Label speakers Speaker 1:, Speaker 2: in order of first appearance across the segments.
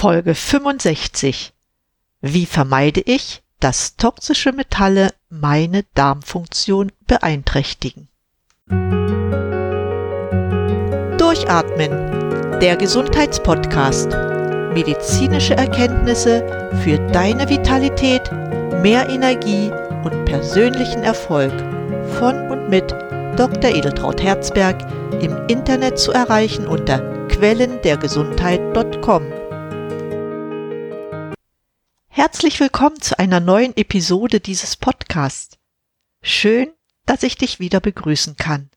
Speaker 1: Folge 65. Wie vermeide ich, dass toxische Metalle meine Darmfunktion beeinträchtigen? Durchatmen. Der Gesundheitspodcast. Medizinische Erkenntnisse für deine Vitalität, mehr Energie und persönlichen Erfolg. Von und mit Dr. Edeltraut Herzberg im Internet zu erreichen unter quellendergesundheit.com. Herzlich willkommen zu einer neuen Episode dieses Podcasts. Schön, dass ich dich wieder begrüßen kann.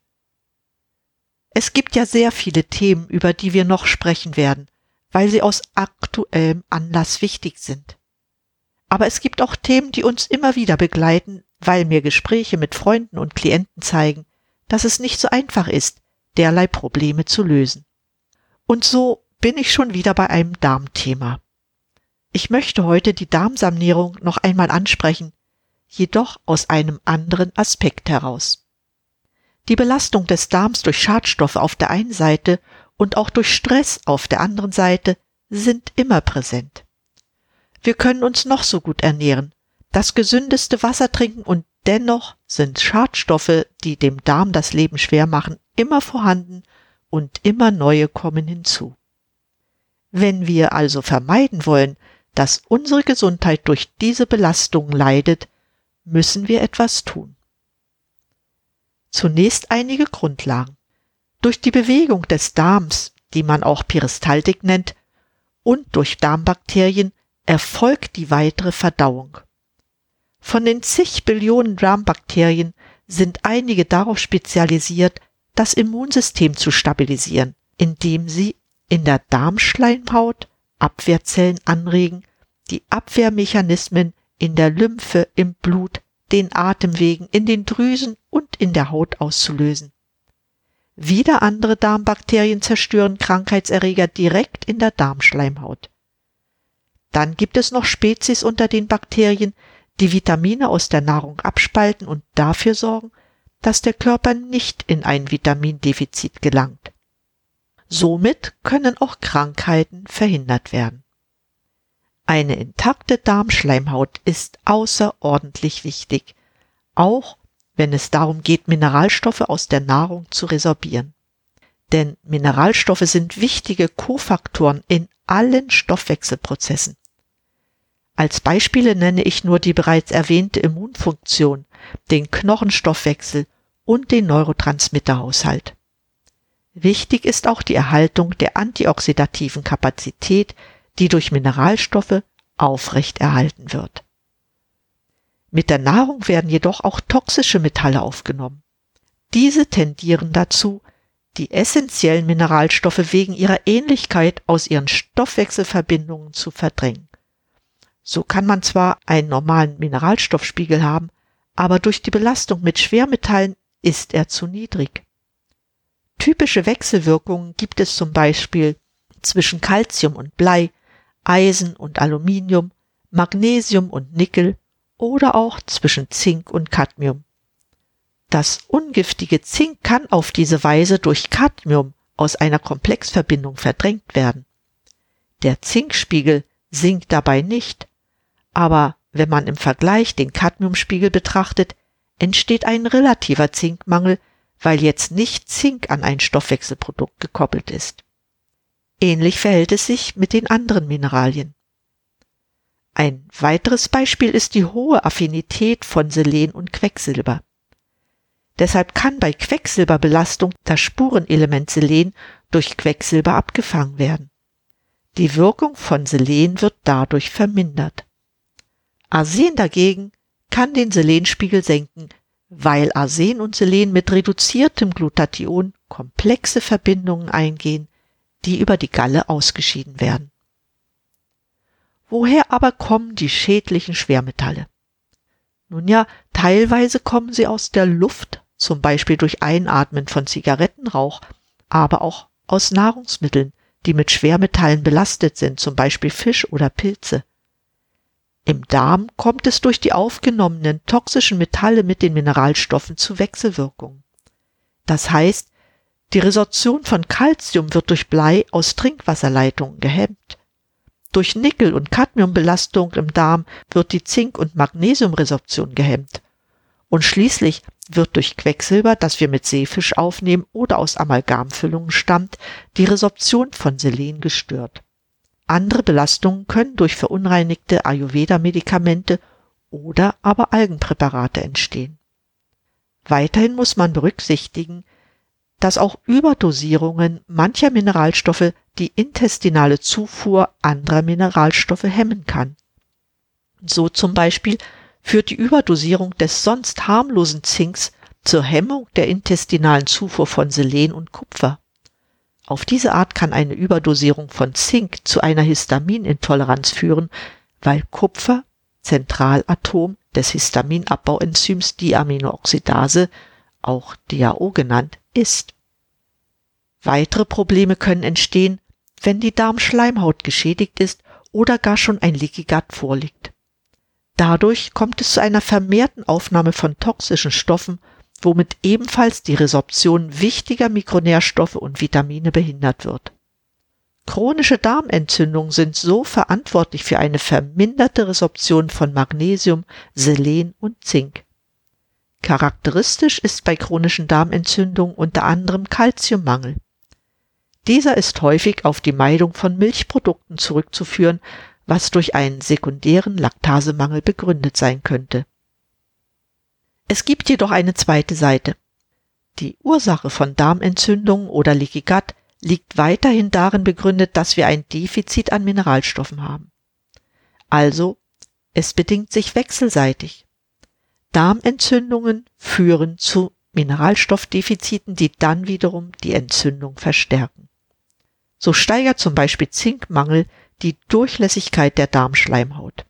Speaker 1: Es gibt ja sehr viele Themen, über die wir noch sprechen werden, weil sie aus aktuellem Anlass wichtig sind. Aber es gibt auch Themen, die uns immer wieder begleiten, weil mir Gespräche mit Freunden und Klienten zeigen, dass es nicht so einfach ist, derlei Probleme zu lösen. Und so bin ich schon wieder bei einem Darmthema. Ich möchte heute die Darmsanierung noch einmal ansprechen, jedoch aus einem anderen Aspekt heraus. Die Belastung des Darms durch Schadstoffe auf der einen Seite und auch durch Stress auf der anderen Seite sind immer präsent. Wir können uns noch so gut ernähren, das gesündeste Wasser trinken und dennoch sind Schadstoffe, die dem Darm das Leben schwer machen, immer vorhanden und immer neue kommen hinzu. Wenn wir also vermeiden wollen, dass unsere Gesundheit durch diese Belastung leidet, müssen wir etwas tun. Zunächst einige Grundlagen. Durch die Bewegung des Darms, die man auch Peristaltik nennt, und durch Darmbakterien erfolgt die weitere Verdauung. Von den zig Billionen Darmbakterien sind einige darauf spezialisiert, das Immunsystem zu stabilisieren, indem sie in der Darmschleimhaut Abwehrzellen anregen, die Abwehrmechanismen in der Lymphe, im Blut, den Atemwegen, in den Drüsen und in der Haut auszulösen. Wieder andere Darmbakterien zerstören Krankheitserreger direkt in der Darmschleimhaut. Dann gibt es noch Spezies unter den Bakterien, die Vitamine aus der Nahrung abspalten und dafür sorgen, dass der Körper nicht in ein Vitamindefizit gelangt. Somit können auch Krankheiten verhindert werden. Eine intakte Darmschleimhaut ist außerordentlich wichtig, auch wenn es darum geht, Mineralstoffe aus der Nahrung zu resorbieren. Denn Mineralstoffe sind wichtige Kofaktoren in allen Stoffwechselprozessen. Als Beispiele nenne ich nur die bereits erwähnte Immunfunktion, den Knochenstoffwechsel und den Neurotransmitterhaushalt. Wichtig ist auch die Erhaltung der antioxidativen Kapazität die durch Mineralstoffe aufrechterhalten wird. Mit der Nahrung werden jedoch auch toxische Metalle aufgenommen. Diese tendieren dazu, die essentiellen Mineralstoffe wegen ihrer Ähnlichkeit aus ihren Stoffwechselverbindungen zu verdrängen. So kann man zwar einen normalen Mineralstoffspiegel haben, aber durch die Belastung mit Schwermetallen ist er zu niedrig. Typische Wechselwirkungen gibt es zum Beispiel zwischen Calcium und Blei, Eisen und Aluminium, Magnesium und Nickel oder auch zwischen Zink und Cadmium. Das ungiftige Zink kann auf diese Weise durch Cadmium aus einer Komplexverbindung verdrängt werden. Der Zinkspiegel sinkt dabei nicht, aber wenn man im Vergleich den Cadmiumspiegel betrachtet, entsteht ein relativer Zinkmangel, weil jetzt nicht Zink an ein Stoffwechselprodukt gekoppelt ist. Ähnlich verhält es sich mit den anderen Mineralien. Ein weiteres Beispiel ist die hohe Affinität von Selen und Quecksilber. Deshalb kann bei Quecksilberbelastung das Spurenelement Selen durch Quecksilber abgefangen werden. Die Wirkung von Selen wird dadurch vermindert. Arsen dagegen kann den Selenspiegel senken, weil Arsen und Selen mit reduziertem Glutathion komplexe Verbindungen eingehen, die über die Galle ausgeschieden werden. Woher aber kommen die schädlichen Schwermetalle? Nun ja, teilweise kommen sie aus der Luft, zum Beispiel durch Einatmen von Zigarettenrauch, aber auch aus Nahrungsmitteln, die mit Schwermetallen belastet sind, zum Beispiel Fisch oder Pilze. Im Darm kommt es durch die aufgenommenen toxischen Metalle mit den Mineralstoffen zu Wechselwirkungen. Das heißt, die Resorption von Calcium wird durch Blei aus Trinkwasserleitungen gehemmt. Durch Nickel- und Cadmiumbelastung im Darm wird die Zink- und Magnesiumresorption gehemmt. Und schließlich wird durch Quecksilber, das wir mit Seefisch aufnehmen oder aus Amalgamfüllungen stammt, die Resorption von Selen gestört. Andere Belastungen können durch verunreinigte Ayurveda-Medikamente oder aber Algenpräparate entstehen. Weiterhin muss man berücksichtigen, dass auch Überdosierungen mancher Mineralstoffe die intestinale Zufuhr anderer Mineralstoffe hemmen kann. So zum Beispiel führt die Überdosierung des sonst harmlosen Zinks zur Hemmung der intestinalen Zufuhr von Selen und Kupfer. Auf diese Art kann eine Überdosierung von Zink zu einer Histaminintoleranz führen, weil Kupfer Zentralatom des Histaminabbauenzyms Diaminooxidase, auch DAO genannt, ist. Weitere Probleme können entstehen, wenn die Darmschleimhaut geschädigt ist oder gar schon ein Leaky Gut vorliegt. Dadurch kommt es zu einer vermehrten Aufnahme von toxischen Stoffen, womit ebenfalls die Resorption wichtiger Mikronährstoffe und Vitamine behindert wird. Chronische Darmentzündungen sind so verantwortlich für eine verminderte Resorption von Magnesium, Selen und Zink. Charakteristisch ist bei chronischen Darmentzündungen unter anderem Kalziummangel. Dieser ist häufig auf die Meidung von Milchprodukten zurückzuführen, was durch einen sekundären Laktasemangel begründet sein könnte. Es gibt jedoch eine zweite Seite. Die Ursache von Darmentzündungen oder Leaky Gut liegt weiterhin darin begründet, dass wir ein Defizit an Mineralstoffen haben. Also, es bedingt sich wechselseitig. Darmentzündungen führen zu Mineralstoffdefiziten, die dann wiederum die Entzündung verstärken. So steigert zum Beispiel Zinkmangel die Durchlässigkeit der Darmschleimhaut.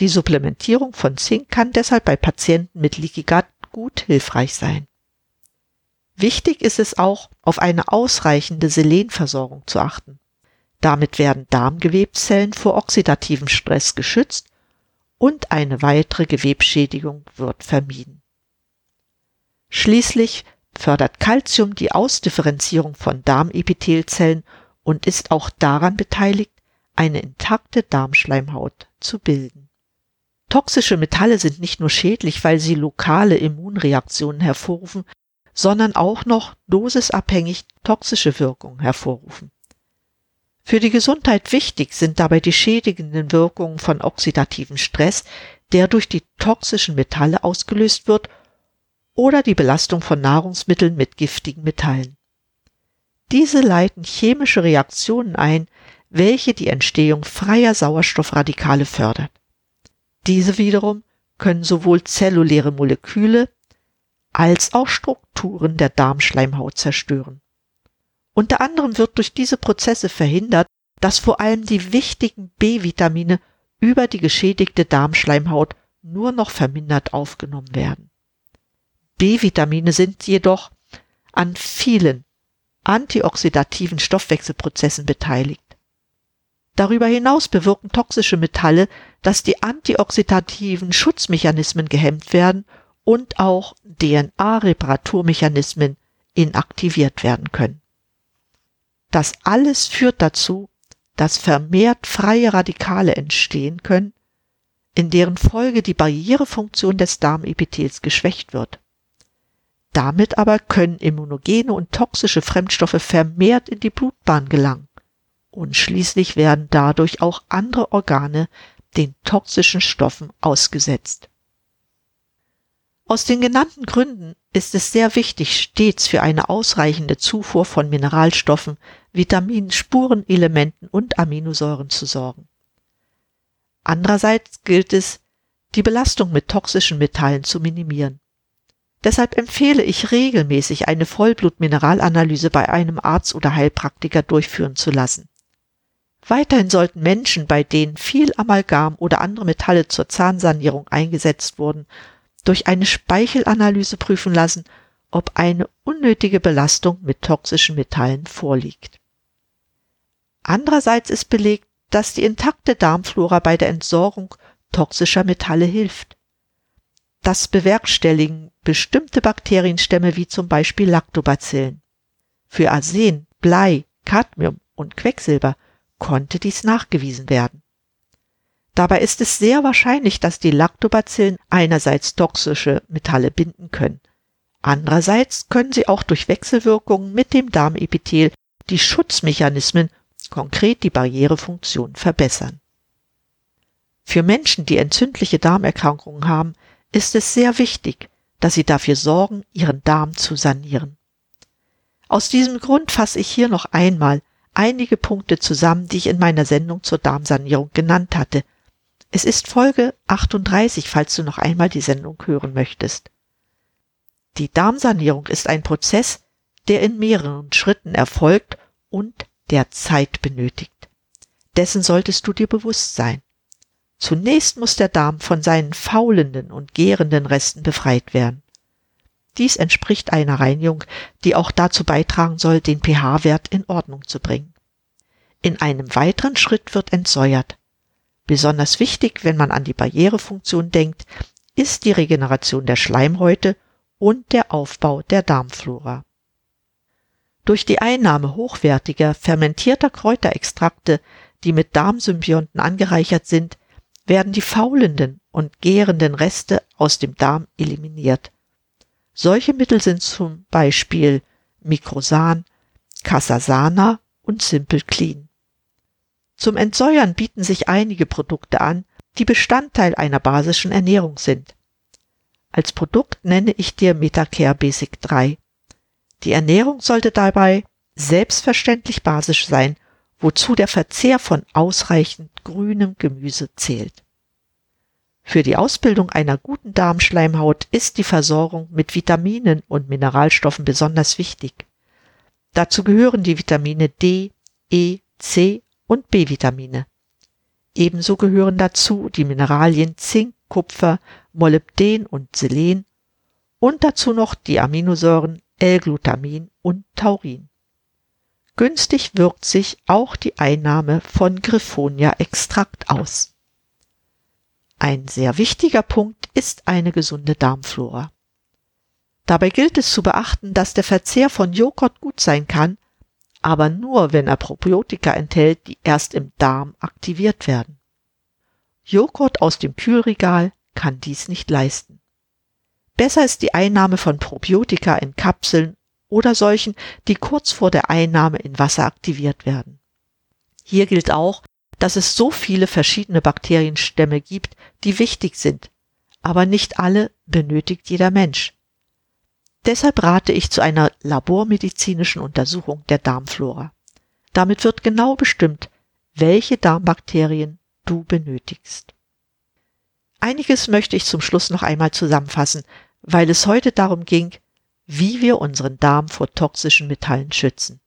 Speaker 1: Die Supplementierung von Zink kann deshalb bei Patienten mit Leaky Gut gut hilfreich sein. Wichtig ist es auch, auf eine ausreichende Selenversorgung zu achten. Damit werden Darmgewebszellen vor oxidativem Stress geschützt und eine weitere Gewebsschädigung wird vermieden. Schließlich fördert Calcium die Ausdifferenzierung von Darmepithelzellen und ist auch daran beteiligt, eine intakte Darmschleimhaut zu bilden. Toxische Metalle sind nicht nur schädlich, weil sie lokale Immunreaktionen hervorrufen, sondern auch noch dosisabhängig toxische Wirkungen hervorrufen. Für die Gesundheit wichtig sind dabei die schädigenden Wirkungen von oxidativem Stress, der durch die toxischen Metalle ausgelöst wird, oder die Belastung von Nahrungsmitteln mit giftigen Metallen. Diese leiten chemische Reaktionen ein, welche die Entstehung freier Sauerstoffradikale fördert. Diese wiederum können sowohl zelluläre Moleküle als auch Strukturen der Darmschleimhaut zerstören. Unter anderem wird durch diese Prozesse verhindert, dass vor allem die wichtigen B-Vitamine über die geschädigte Darmschleimhaut nur noch vermindert aufgenommen werden. B-Vitamine sind jedoch an vielen antioxidativen Stoffwechselprozessen beteiligt. Darüber hinaus bewirken toxische Metalle, dass die antioxidativen Schutzmechanismen gehemmt werden und auch DNA-Reparaturmechanismen inaktiviert werden können. Das alles führt dazu, dass vermehrt freie Radikale entstehen können, in deren Folge die Barrierefunktion des Darmepithels geschwächt wird. Damit aber können immunogene und toxische Fremdstoffe vermehrt in die Blutbahn gelangen und schließlich werden dadurch auch andere Organe den toxischen Stoffen ausgesetzt. Aus den genannten Gründen ist es sehr wichtig, stets für eine ausreichende Zufuhr von Mineralstoffen, Vitaminen, Spurenelementen und Aminosäuren zu sorgen. Andererseits gilt es, die Belastung mit toxischen Metallen zu minimieren. Deshalb empfehle ich regelmäßig eine Vollblutmineralanalyse bei einem Arzt oder Heilpraktiker durchführen zu lassen. Weiterhin sollten Menschen, bei denen viel Amalgam oder andere Metalle zur Zahnsanierung eingesetzt wurden, durch eine Speichelanalyse prüfen lassen, ob eine unnötige Belastung mit toxischen Metallen vorliegt. Andererseits ist belegt, dass die intakte Darmflora bei der Entsorgung toxischer Metalle hilft. Das bewerkstelligen bestimmte Bakterienstämme wie zum Beispiel Lactobacillen. Für Arsen, Blei, Cadmium und Quecksilber konnte dies nachgewiesen werden. Dabei ist es sehr wahrscheinlich, dass die Lactobacillen einerseits toxische Metalle binden können. Andererseits können sie auch durch Wechselwirkungen mit dem Darmepithel die Schutzmechanismen, konkret die Barrierefunktion, verbessern. Für Menschen, die entzündliche Darmerkrankungen haben, ist es sehr wichtig, dass sie dafür sorgen, ihren Darm zu sanieren. Aus diesem Grund fasse ich hier noch einmal einige Punkte zusammen, die ich in meiner Sendung zur Darmsanierung genannt hatte. Es ist Folge 38, falls du noch einmal die Sendung hören möchtest. Die Darmsanierung ist ein Prozess, der in mehreren Schritten erfolgt und der Zeit benötigt. Dessen solltest du dir bewusst sein. Zunächst muss der Darm von seinen faulenden und gärenden Resten befreit werden. Dies entspricht einer Reinigung, die auch dazu beitragen soll, den pH-Wert in Ordnung zu bringen. In einem weiteren Schritt wird entsäuert. Besonders wichtig, wenn man an die Barrierefunktion denkt, ist die Regeneration der Schleimhäute und der Aufbau der Darmflora. Durch die Einnahme hochwertiger, fermentierter Kräuterextrakte, die mit Darmsymbionten angereichert sind, werden die faulenden und gärenden Reste aus dem Darm eliminiert. Solche Mittel sind zum Beispiel Microsan, Casasana und Simple Clean. Zum Entsäuern bieten sich einige Produkte an, die Bestandteil einer basischen Ernährung sind. Als Produkt nenne ich dir Metacare Basic 3. Die Ernährung sollte dabei selbstverständlich basisch sein, wozu der Verzehr von ausreichend grünem Gemüse zählt. Für die Ausbildung einer guten Darmschleimhaut ist die Versorgung mit Vitaminen und Mineralstoffen besonders wichtig. Dazu gehören die Vitamine D, E, C und B-Vitamine. Ebenso gehören dazu die Mineralien Zink, Kupfer, Molybden und Selen und dazu noch die Aminosäuren L-Glutamin und Taurin. Günstig wirkt sich auch die Einnahme von Griffonia-Extrakt aus. Ein sehr wichtiger Punkt ist eine gesunde Darmflora. Dabei gilt es zu beachten, dass der Verzehr von Joghurt gut sein kann, aber nur wenn er Probiotika enthält, die erst im Darm aktiviert werden. Joghurt aus dem Kühlregal kann dies nicht leisten. Besser ist die Einnahme von Probiotika in Kapseln oder solchen, die kurz vor der Einnahme in Wasser aktiviert werden. Hier gilt auch, dass es so viele verschiedene Bakterienstämme gibt, die wichtig sind, aber nicht alle benötigt jeder Mensch. Deshalb rate ich zu einer labormedizinischen Untersuchung der Darmflora. Damit wird genau bestimmt, welche Darmbakterien du benötigst. Einiges möchte ich zum Schluss noch einmal zusammenfassen, weil es heute darum ging, wie wir unseren Darm vor toxischen Metallen schützen.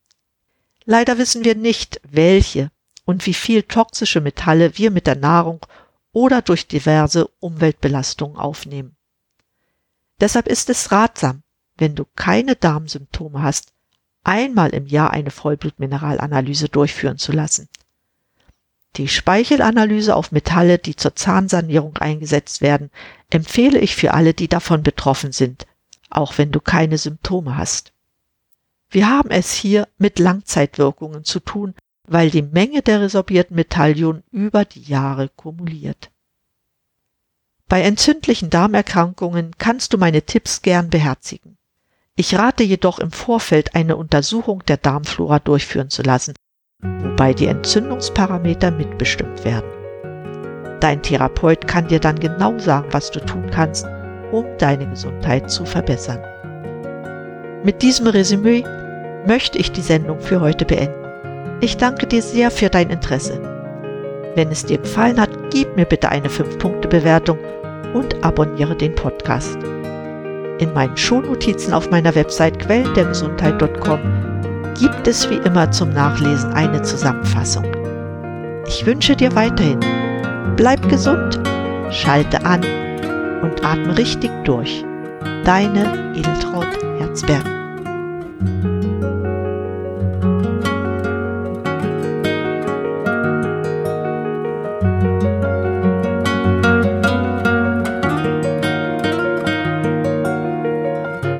Speaker 1: Leider wissen wir nicht, welche und wie viel toxische Metalle wir mit der Nahrung oder durch diverse Umweltbelastungen aufnehmen. Deshalb ist es ratsam, wenn du keine Darmsymptome hast, einmal im Jahr eine Vollblutmineralanalyse durchführen zu lassen. Die Speichelanalyse auf Metalle, die zur Zahnsanierung eingesetzt werden, empfehle ich für alle, die davon betroffen sind, auch wenn du keine Symptome hast. Wir haben es hier mit Langzeitwirkungen zu tun, weil die Menge der resorbierten Metallionen über die Jahre kumuliert. Bei entzündlichen Darmerkrankungen kannst du meine Tipps gern beherzigen. Ich rate jedoch im Vorfeld eine Untersuchung der Darmflora durchführen zu lassen, wobei die Entzündungsparameter mitbestimmt werden. Dein Therapeut kann dir dann genau sagen, was du tun kannst, um deine Gesundheit zu verbessern. Mit diesem Resümee möchte ich die Sendung für heute beenden. Ich danke dir sehr für dein Interesse. Wenn es dir gefallen hat, gib mir bitte eine 5-Punkte-Bewertung und abonniere den Podcast. In meinen Shownotizen auf meiner Website quellendergesundheit.com gibt es wie immer zum Nachlesen eine Zusammenfassung. Ich wünsche dir weiterhin, bleib gesund, schalte an und atme richtig durch. Deine Edeltraut Herzberg.